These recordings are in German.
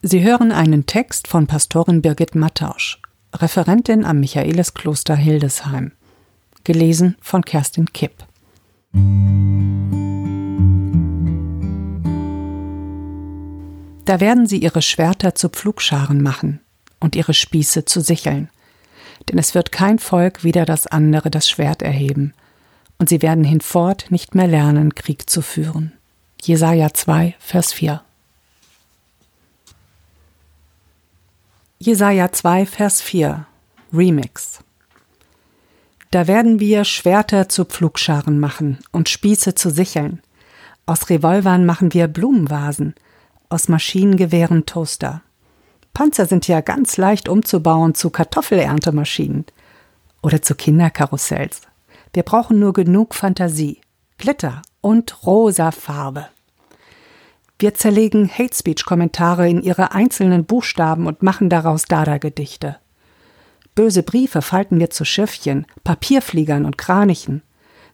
Sie hören einen Text von Pastorin Birgit Mattausch, Referentin am Michaeliskloster Hildesheim, gelesen von Kerstin Kipp. Da werden sie ihre Schwerter zu Pflugscharen machen und ihre Spieße zu Sicheln. Denn es wird kein Volk wider das andere das Schwert erheben, und sie werden hinfort nicht mehr lernen, Krieg zu führen. Jesaja 2, Vers 4. Jesaja 2, Vers 4 Remix Da werden wir Schwerter zu Pflugscharen machen und Spieße zu Sicheln. Aus Revolvern machen wir Blumenvasen, aus Maschinengewehren Toaster. Panzer sind ja ganz leicht umzubauen zu Kartoffelerntemaschinen oder zu Kinderkarussells. Wir brauchen nur genug Fantasie, Glitter und rosa Farbe. Wir zerlegen Hate Speech Kommentare in ihre einzelnen Buchstaben und machen daraus Dada-Gedichte. Böse Briefe falten wir zu Schiffchen, Papierfliegern und Kranichen.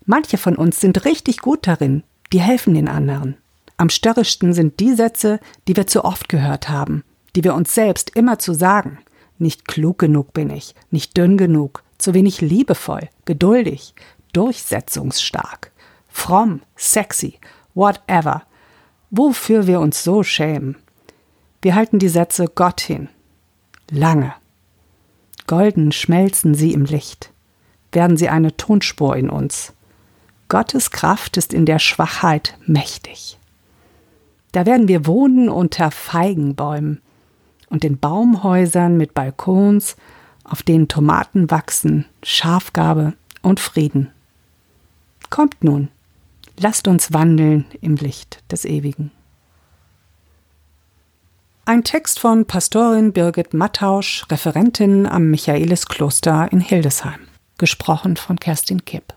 Manche von uns sind richtig gut darin, die helfen den anderen. Am störrischsten sind die Sätze, die wir zu oft gehört haben, die wir uns selbst immer zu sagen. Nicht klug genug bin ich, nicht dünn genug, zu wenig liebevoll, geduldig, durchsetzungsstark, fromm, sexy, whatever – wofür wir uns so schämen. Wir halten die Sätze Gott hin. Lange. Golden schmelzen sie im Licht. Werden sie eine Tonspur in uns. Gottes Kraft ist in der Schwachheit mächtig. Da werden wir wohnen unter Feigenbäumen und in Baumhäusern mit Balkons, auf denen Tomaten wachsen, Schafgabe und Frieden. Kommt nun, Lasst uns wandeln im Licht des Ewigen. Ein Text von Pastorin Birgit Mattausch, Referentin am Michaeliskloster in Hildesheim, gesprochen von Kerstin Kipp.